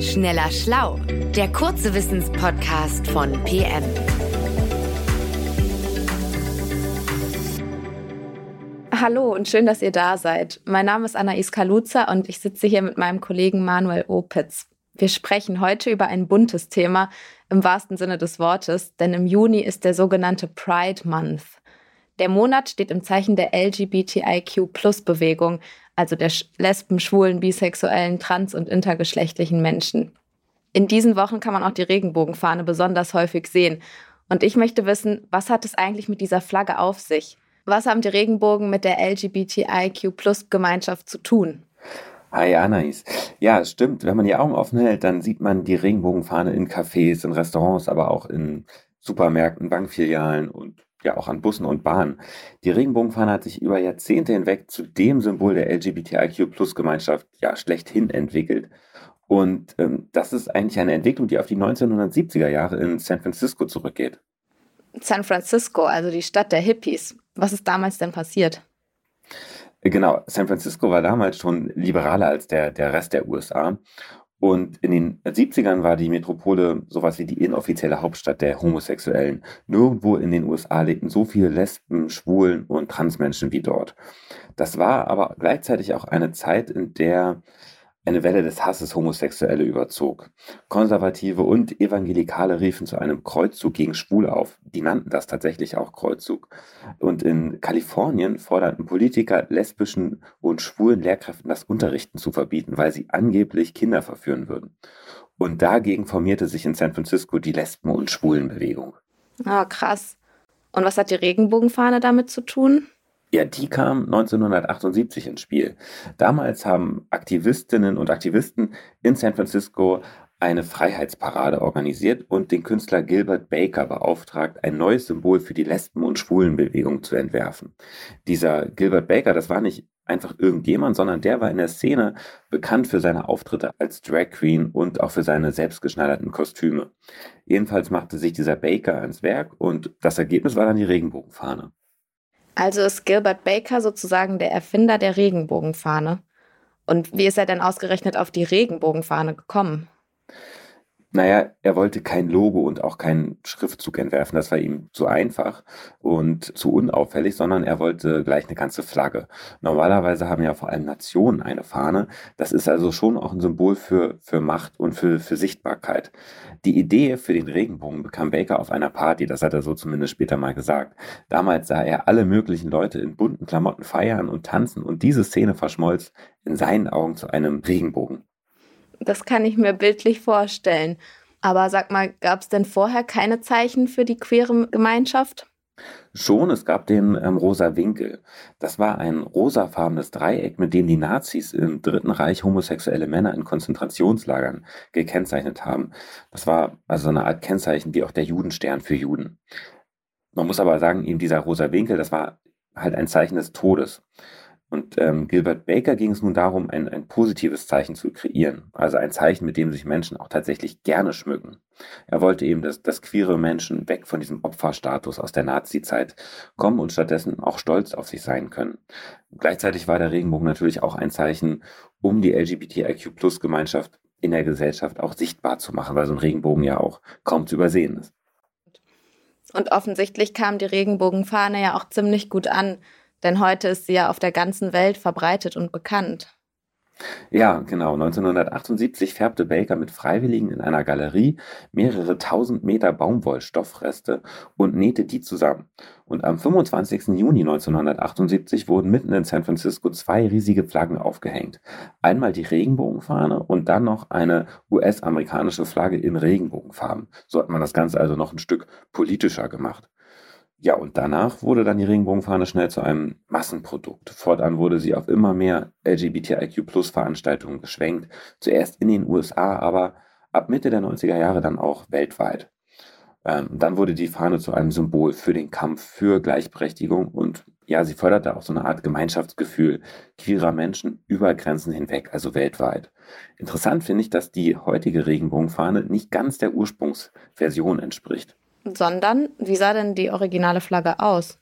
Schneller Schlau, der kurze Wissenspodcast von PM. Hallo und schön, dass ihr da seid. Mein Name ist Anais Kaluza und ich sitze hier mit meinem Kollegen Manuel Opitz. Wir sprechen heute über ein buntes Thema im wahrsten Sinne des Wortes, denn im Juni ist der sogenannte Pride Month. Der Monat steht im Zeichen der LGBTIQ-Plus-Bewegung, also der Lesben, Schwulen, Bisexuellen, Trans- und intergeschlechtlichen Menschen. In diesen Wochen kann man auch die Regenbogenfahne besonders häufig sehen. Und ich möchte wissen, was hat es eigentlich mit dieser Flagge auf sich? Was haben die Regenbogen mit der LGBTIQ-Plus-Gemeinschaft zu tun? Hi Anais. Ja, es stimmt. Wenn man die Augen offen hält, dann sieht man die Regenbogenfahne in Cafés, in Restaurants, aber auch in Supermärkten, Bankfilialen und ja auch an Bussen und Bahnen. Die Regenbogenfahne hat sich über Jahrzehnte hinweg zu dem Symbol der LGBTIQ-Plus-Gemeinschaft ja schlechthin entwickelt. Und ähm, das ist eigentlich eine Entwicklung, die auf die 1970er Jahre in San Francisco zurückgeht. San Francisco, also die Stadt der Hippies. Was ist damals denn passiert? Genau, San Francisco war damals schon liberaler als der, der Rest der USA. Und in den 70ern war die Metropole sowas wie die inoffizielle Hauptstadt der Homosexuellen. Nirgendwo in den USA lebten so viele Lesben, Schwulen und Transmenschen wie dort. Das war aber gleichzeitig auch eine Zeit, in der eine Welle des Hasses Homosexuelle überzog. Konservative und Evangelikale riefen zu einem Kreuzzug gegen Schwule auf. Die nannten das tatsächlich auch Kreuzzug. Und in Kalifornien forderten Politiker lesbischen und schwulen Lehrkräften das Unterrichten zu verbieten, weil sie angeblich Kinder verführen würden. Und dagegen formierte sich in San Francisco die Lesben- und Schwulenbewegung. Ah, krass. Und was hat die Regenbogenfahne damit zu tun? Ja, die kam 1978 ins Spiel. Damals haben Aktivistinnen und Aktivisten in San Francisco eine Freiheitsparade organisiert und den Künstler Gilbert Baker beauftragt, ein neues Symbol für die Lesben- und Schwulenbewegung zu entwerfen. Dieser Gilbert Baker, das war nicht einfach irgendjemand, sondern der war in der Szene bekannt für seine Auftritte als Drag Queen und auch für seine selbstgeschneiderten Kostüme. Jedenfalls machte sich dieser Baker ans Werk und das Ergebnis war dann die Regenbogenfahne. Also ist Gilbert Baker sozusagen der Erfinder der Regenbogenfahne. Und wie ist er denn ausgerechnet auf die Regenbogenfahne gekommen? Naja, er wollte kein Logo und auch keinen Schriftzug entwerfen. Das war ihm zu einfach und zu unauffällig, sondern er wollte gleich eine ganze Flagge. Normalerweise haben ja vor allem Nationen eine Fahne. Das ist also schon auch ein Symbol für, für Macht und für, für Sichtbarkeit. Die Idee für den Regenbogen bekam Baker auf einer Party. Das hat er so zumindest später mal gesagt. Damals sah er alle möglichen Leute in bunten Klamotten feiern und tanzen und diese Szene verschmolz in seinen Augen zu einem Regenbogen. Das kann ich mir bildlich vorstellen. Aber sag mal, gab es denn vorher keine Zeichen für die queere Gemeinschaft? Schon, es gab den ähm, rosa Winkel. Das war ein rosafarbenes Dreieck, mit dem die Nazis im Dritten Reich homosexuelle Männer in Konzentrationslagern gekennzeichnet haben. Das war also eine Art Kennzeichen wie auch der Judenstern für Juden. Man muss aber sagen, eben dieser rosa Winkel, das war halt ein Zeichen des Todes. Und ähm, Gilbert Baker ging es nun darum, ein, ein positives Zeichen zu kreieren. Also ein Zeichen, mit dem sich Menschen auch tatsächlich gerne schmücken. Er wollte eben, dass, dass queere Menschen weg von diesem Opferstatus aus der Nazi-Zeit kommen und stattdessen auch stolz auf sich sein können. Gleichzeitig war der Regenbogen natürlich auch ein Zeichen, um die LGBTIQ-Plus-Gemeinschaft in der Gesellschaft auch sichtbar zu machen, weil so ein Regenbogen ja auch kaum zu übersehen ist. Und offensichtlich kam die Regenbogenfahne ja auch ziemlich gut an. Denn heute ist sie ja auf der ganzen Welt verbreitet und bekannt. Ja, genau. 1978 färbte Baker mit Freiwilligen in einer Galerie mehrere tausend Meter Baumwollstoffreste und nähte die zusammen. Und am 25. Juni 1978 wurden mitten in San Francisco zwei riesige Flaggen aufgehängt. Einmal die Regenbogenfahne und dann noch eine US-amerikanische Flagge in Regenbogenfarben. So hat man das Ganze also noch ein Stück politischer gemacht. Ja, und danach wurde dann die Regenbogenfahne schnell zu einem Massenprodukt. Fortan wurde sie auf immer mehr LGBTIQ-Plus-Veranstaltungen geschwenkt. Zuerst in den USA, aber ab Mitte der 90er Jahre dann auch weltweit. Ähm, dann wurde die Fahne zu einem Symbol für den Kampf für Gleichberechtigung und ja, sie förderte auch so eine Art Gemeinschaftsgefühl queerer Menschen über Grenzen hinweg, also weltweit. Interessant finde ich, dass die heutige Regenbogenfahne nicht ganz der Ursprungsversion entspricht sondern wie sah denn die originale Flagge aus?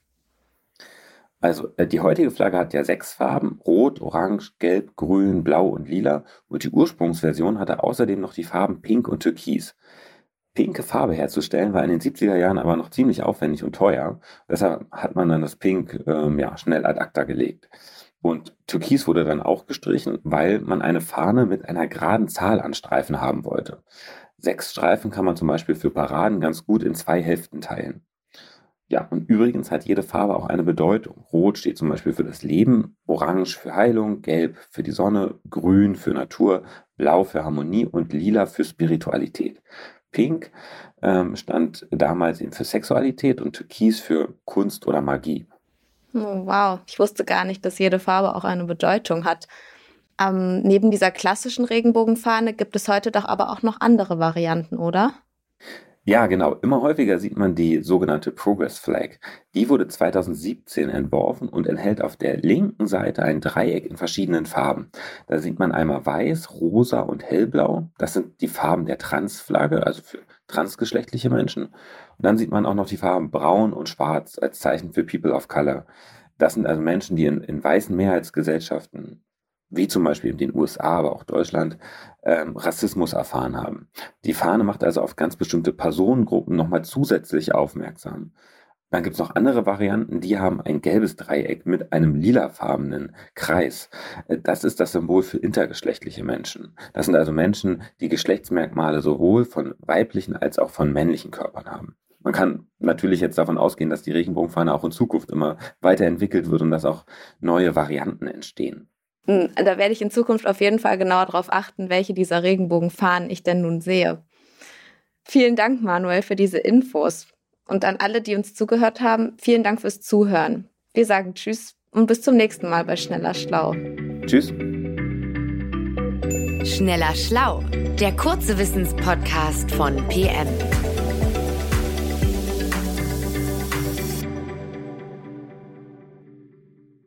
Also äh, die heutige Flagge hat ja sechs Farben, rot, orange, gelb, grün, blau und lila. Und die Ursprungsversion hatte außerdem noch die Farben pink und türkis. Pinke Farbe herzustellen war in den 70er Jahren aber noch ziemlich aufwendig und teuer. Deshalb hat man dann das Pink ähm, ja, schnell ad acta gelegt. Und Türkis wurde dann auch gestrichen, weil man eine Fahne mit einer geraden Zahl an Streifen haben wollte. Sechs Streifen kann man zum Beispiel für Paraden ganz gut in zwei Hälften teilen. Ja, und übrigens hat jede Farbe auch eine Bedeutung. Rot steht zum Beispiel für das Leben, Orange für Heilung, Gelb für die Sonne, Grün für Natur, Blau für Harmonie und Lila für Spiritualität. Pink ähm, stand damals eben für Sexualität und Türkis für Kunst oder Magie. Oh, wow, ich wusste gar nicht, dass jede Farbe auch eine Bedeutung hat. Ähm, neben dieser klassischen Regenbogenfahne gibt es heute doch aber auch noch andere Varianten, oder? Ja, genau. Immer häufiger sieht man die sogenannte Progress Flag. Die wurde 2017 entworfen und enthält auf der linken Seite ein Dreieck in verschiedenen Farben. Da sieht man einmal weiß, rosa und hellblau. Das sind die Farben der Transflagge, also für transgeschlechtliche Menschen. Und dann sieht man auch noch die Farben braun und schwarz als Zeichen für People of Color. Das sind also Menschen, die in, in weißen Mehrheitsgesellschaften wie zum Beispiel in den USA, aber auch Deutschland, ähm, Rassismus erfahren haben. Die Fahne macht also auf ganz bestimmte Personengruppen nochmal zusätzlich aufmerksam. Dann gibt es noch andere Varianten, die haben ein gelbes Dreieck mit einem lilafarbenen Kreis. Äh, das ist das Symbol für intergeschlechtliche Menschen. Das sind also Menschen, die Geschlechtsmerkmale sowohl von weiblichen als auch von männlichen Körpern haben. Man kann natürlich jetzt davon ausgehen, dass die Regenbogenfahne auch in Zukunft immer weiterentwickelt wird und dass auch neue Varianten entstehen. Hm, da werde ich in Zukunft auf jeden Fall genauer darauf achten, welche dieser Regenbogenfahnen ich denn nun sehe. Vielen Dank, Manuel, für diese Infos. Und an alle, die uns zugehört haben, vielen Dank fürs Zuhören. Wir sagen Tschüss und bis zum nächsten Mal bei Schneller Schlau. Tschüss. Schneller Schlau, der kurze Wissenspodcast von PM.